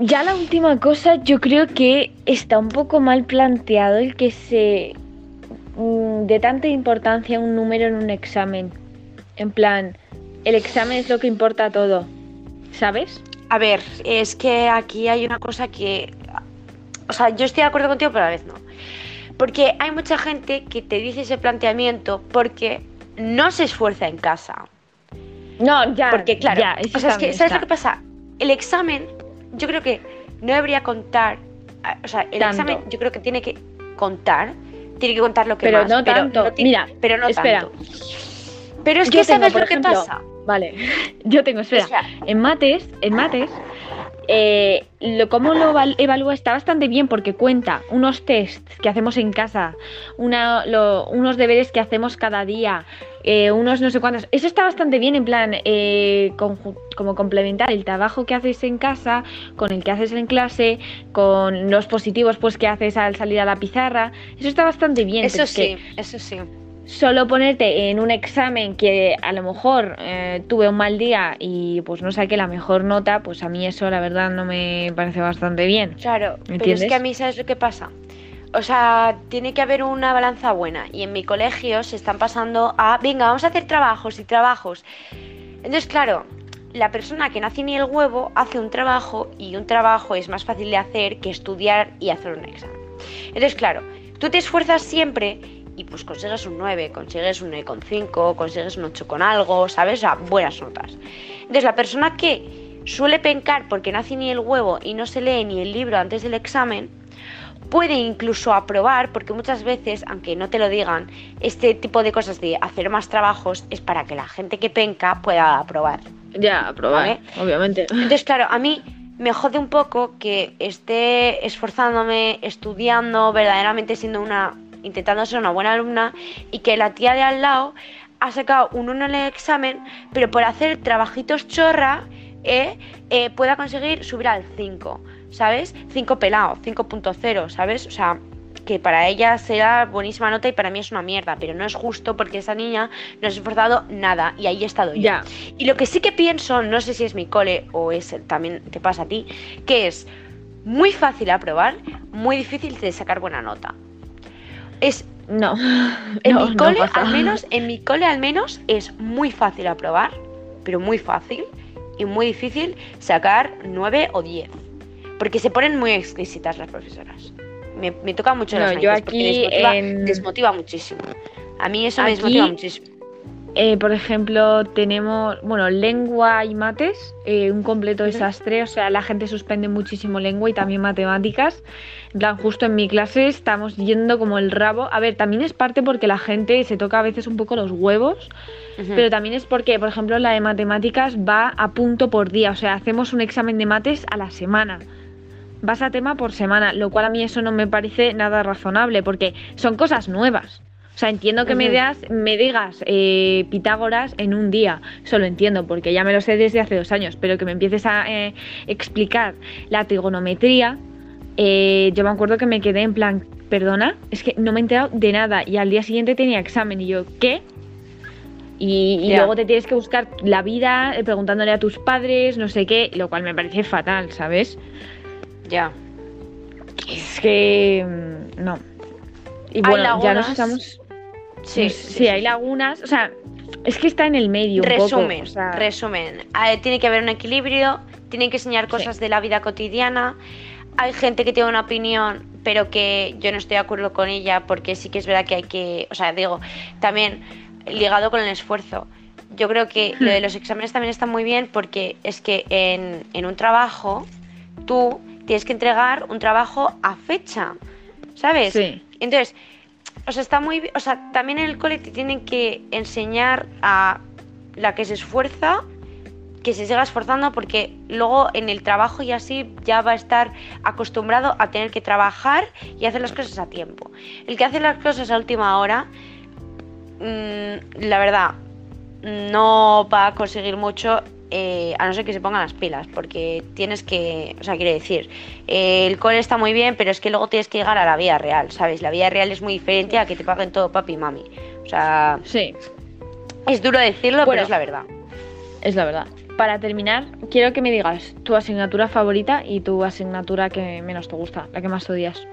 Ya la última cosa, yo creo que está un poco mal planteado el que se mm, dé tanta importancia a un número en un examen. En plan, el examen es lo que importa todo, ¿sabes? A ver, es que aquí hay una cosa que. O sea, yo estoy de acuerdo contigo, pero a la vez no. Porque hay mucha gente que te dice ese planteamiento porque no se esfuerza en casa. No, ya. Porque, claro, ya, o sea, es que, ¿sabes lo que pasa? El examen, yo creo que no debería contar. ah, O sea, el Tanto. examen, yo creo que tiene que contar. Tiene que contar lo que Pero más. no tanto. ti- Mira, pero no espera. tanto. Pero es Yo que, tengo, ¿sabes por lo que pasa? Vale, yo tengo, espera. Espera. En mates, en mates, eh, lo, cómo lo val- evalúa está bastante bien porque cuenta unos tests que hacemos en casa, una, lo- unos deberes que hacemos cada día, eh, unos no sé cuántos. Eso está bastante bien en plan, eh, como complementar el trabajo que haces en casa con el que haces en clase, con los positivos pues que haces al salir a la pizarra. Eso está bastante bien. Eso que- sí, eso sí. Solo ponerte en un examen que a lo mejor eh, tuve un mal día y pues no saqué la mejor nota, pues a mí eso la verdad no me parece bastante bien. Claro, pero es ¿Entiendes? que a mí, ¿sabes lo que pasa? O sea, tiene que haber una balanza buena. Y en mi colegio se están pasando a, venga, vamos a hacer trabajos y trabajos. Entonces, claro, la persona que no hace ni el huevo hace un trabajo y un trabajo es más fácil de hacer que estudiar y hacer un examen. Entonces, claro, tú te esfuerzas siempre y pues consigues un 9, consigues un 9,5, consigues un 8 con algo, ¿sabes? O sea, buenas notas. Entonces, la persona que suele pencar porque no hace ni el huevo y no se lee ni el libro antes del examen, puede incluso aprobar, porque muchas veces, aunque no te lo digan, este tipo de cosas de hacer más trabajos es para que la gente que penca pueda aprobar. Ya, aprobar, Vale. obviamente. Entonces, claro, a mí me jode un poco que esté esforzándome, estudiando, verdaderamente siendo una, intentando ser una buena alumna y que la tía de al lado ha sacado un 1 en el examen, pero por hacer trabajitos chorra, eh, eh, pueda conseguir subir al 5, ¿sabes? 5 pelado, 5.0, ¿sabes? O sea, que para ella será buenísima nota y para mí es una mierda, pero no es justo porque esa niña no se ha esforzado nada y ahí he estado yo. Ya, Y lo que sí que pienso, no sé si es mi cole o es también te pasa a ti, que es muy fácil aprobar, muy difícil de sacar buena nota. Es no. en No, mi cole, al menos, en mi cole al menos es muy fácil aprobar, pero muy fácil y muy difícil sacar 9 o 10. Porque se ponen muy exquisitas las profesoras. Me, me toca mucho No, las yo aquí desmotiva, en- desmotiva muchísimo. A mí eso me desmotiva muchísimo. Eh, por ejemplo, tenemos, bueno, lengua y mates, eh, un completo desastre, o sea, la gente suspende muchísimo lengua y también matemáticas. En plan, justo en mi clase estamos yendo como el rabo. A ver, también es parte porque la gente se toca a veces un poco los huevos, pero también es porque, por ejemplo, la de matemáticas va a punto por día, o sea, hacemos un examen de mates a la semana. Vas a tema por semana, lo cual a mí eso no me parece nada razonable porque son cosas nuevas. O sea, entiendo que me, Ujú. das, me digas eh, Pitágoras en un día, eso lo entiendo porque ya me lo sé desde hace dos años, pero que me empieces a eh, explicar la trigonometría, eh, yo me acuerdo que me quedé en plan, perdona, es que no me he enterado de nada y al día siguiente tenía examen y yo, ¿qué? Y, luego te tienes que buscar la vida eh, preguntándole a tus padres, no sé qué, lo cual me parece fatal, ¿sabes? Ya. Es que mm, no. Y Hay bueno, ya lagunas. nos estamos. Sí, nos- sí, hay lagunas. O sea, es que está en el medio. un poco, Resumen, o sea, resumen. Eh, tiene que haber un equilibrio, tienen que enseñar cosas de la vida cotidiana. Hay gente que tiene una opinión, pero que yo no estoy de acuerdo con ella, porque sí que es verdad que hay que, o sea, digo, también ligado con el esfuerzo. Yo creo que lo de los exámenes también está muy bien porque es que en, en un trabajo tú tienes que entregar un trabajo a fecha, ¿sabes? Sí. Entonces, o sea, está muy, o sea, también en el cole te tienen que enseñar a la que se esfuerza que se siga esforzando porque luego en el trabajo y así ya va a estar acostumbrado a tener que trabajar y hacer las cosas a tiempo. El que hace las cosas a última hora, mm, la verdad, no va a conseguir mucho eh, a no ser que se pongan las pilas, porque tienes que, o sea, quiere decir, eh, el cole está muy bien, pero es que luego tienes que llegar a la vida real, ¿sabes? La vida real es muy diferente a que te paguen todo papi y mami. O sea, Sí, es duro decirlo, Bueno. pero es la verdad. es la verdad. Para terminar, quiero que me digas tu asignatura favorita y tu asignatura que menos te gusta, la que más odias.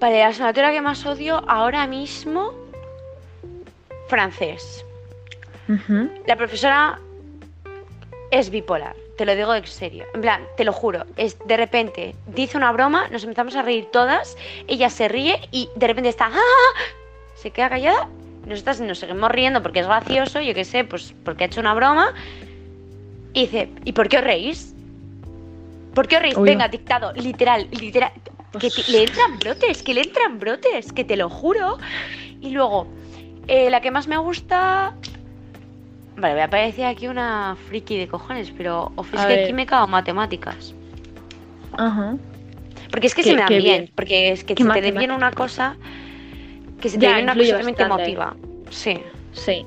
Vale, la asignatura que más odio ahora mismo, francés. La profesora es bipolar, te lo digo en serio. En plan, te lo juro, es de repente dice una broma, nos empezamos a reír todas, ella se ríe y de repente está ¡ah! se queda callada, nosotras nos seguimos riendo porque es gracioso, yo qué sé, pues porque ha hecho una broma y dice, ¿y por qué os reís? ¿Por qué os reís? Venga, dictado, literal, literal. Que te- le entran brotes, que le entran brotes, que te lo juro. Y luego, eh, la que más me gusta. Vale, voy a parecer aquí una friki de cojones, pero o A física ver. y química o matemáticas. Ajá. Porque es que se me da qué bien, bien. porque es que se te dé bien una cosa, que se te Ya, dé bien una cosa también te motiva. Sí. Sí.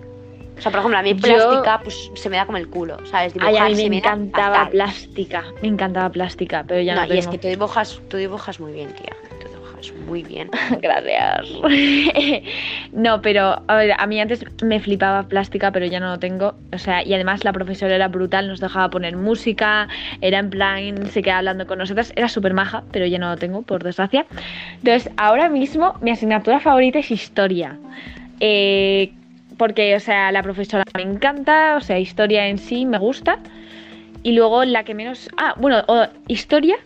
O sea, por ejemplo, a mí Yo- plástica, pues se me da como el culo, ¿sabes? Ay, a mí se me da encantaba plástica. Me encantaba plástica, pero ya no, No, y es que tú dibujas, tú dibujas muy bien, tía. Tú dibujas muy bien. Gracias. no, pero a, ver, a mí antes me flipaba plástica, pero ya no lo tengo. O sea, y además la profesora era brutal, nos dejaba poner música, era en plan, se quedaba hablando con nosotras, era súper maja, pero ya no lo tengo, por desgracia. Entonces, ahora mismo mi asignatura favorita es historia. Eh, porque, o sea, la profesora me encanta, o sea, historia en sí me gusta. Y luego la que menos. Ah, bueno, o historia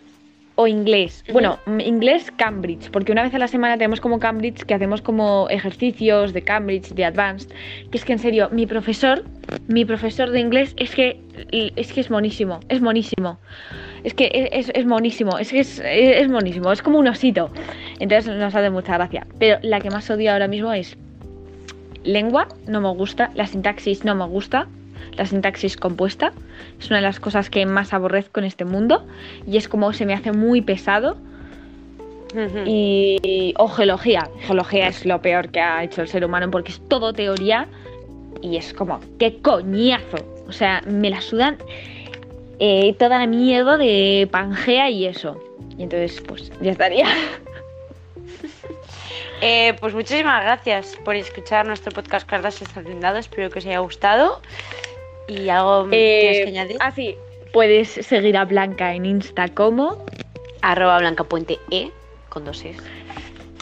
o inglés. Bueno, mm, inglés Cambridge, porque una vez a la semana tenemos como Cambridge que hacemos como ejercicios de Cambridge, de Advanced, que es que en serio, mi profesor, mi profesor de inglés es que es que es monísimo, es monísimo. Es que es, es, es monísimo, es que es, es monísimo, es como un osito. Entonces nos hace mucha gracia. Pero la que más odio ahora mismo es lengua, no me gusta, la sintaxis no me gusta, la sintaxis compuesta es una de las cosas que más aborrezco en este mundo y es como se me hace muy pesado. Y o geología, geología es lo peor que ha hecho el ser humano porque es todo teoría y es como qué coñazo, o sea, me la sudan eh, toda la mierda de Pangea y eso. Y entonces pues ya estaría. Eh, pues muchísimas gracias por escuchar nuestro podcast Cartas está blindado. Espero que os haya gustado. ¿Y algo tienes que añadir? así, puedes seguir a Blanca en Insta como Arroba blancapuente e con dos es.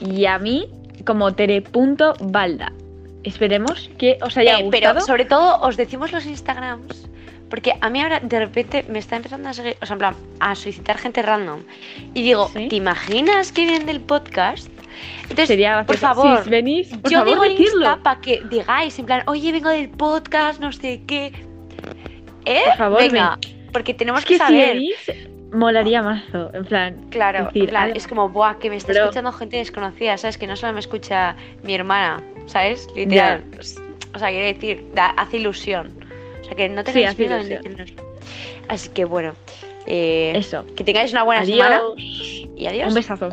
y a mí como tere.balda. Esperemos que os haya Eh, gustado. pero sobre todo os decimos los Instagrams. Porque a mí ahora de repente me está empezando a seguir, o sea, en plan, a solicitar gente random. Y digo, ¿Sí? ¿te imaginas que vienen del podcast? Entonces, Sería por favor, si venís, por yo favor, digo decirlo. Insta para que digáis, en plan, oye, vengo del podcast, no sé qué. ¿Eh? Por favor, Venga, porque tenemos Es que que si saber. venís, molaría mazo. En plan, Claro, decir en plan, algo. es como, buah, que me está Pero- escuchando gente desconocida, ¿sabes? Que no solo me escucha mi hermana, ¿sabes? Literal. O sea, quiere decir, da- hace ilusión. O sea, que no Sí, tengáis hace miedo en decirnoslo. Así que bueno, eh, eso. que tengáis una buena semana Adiós. y adiós. Un besazo.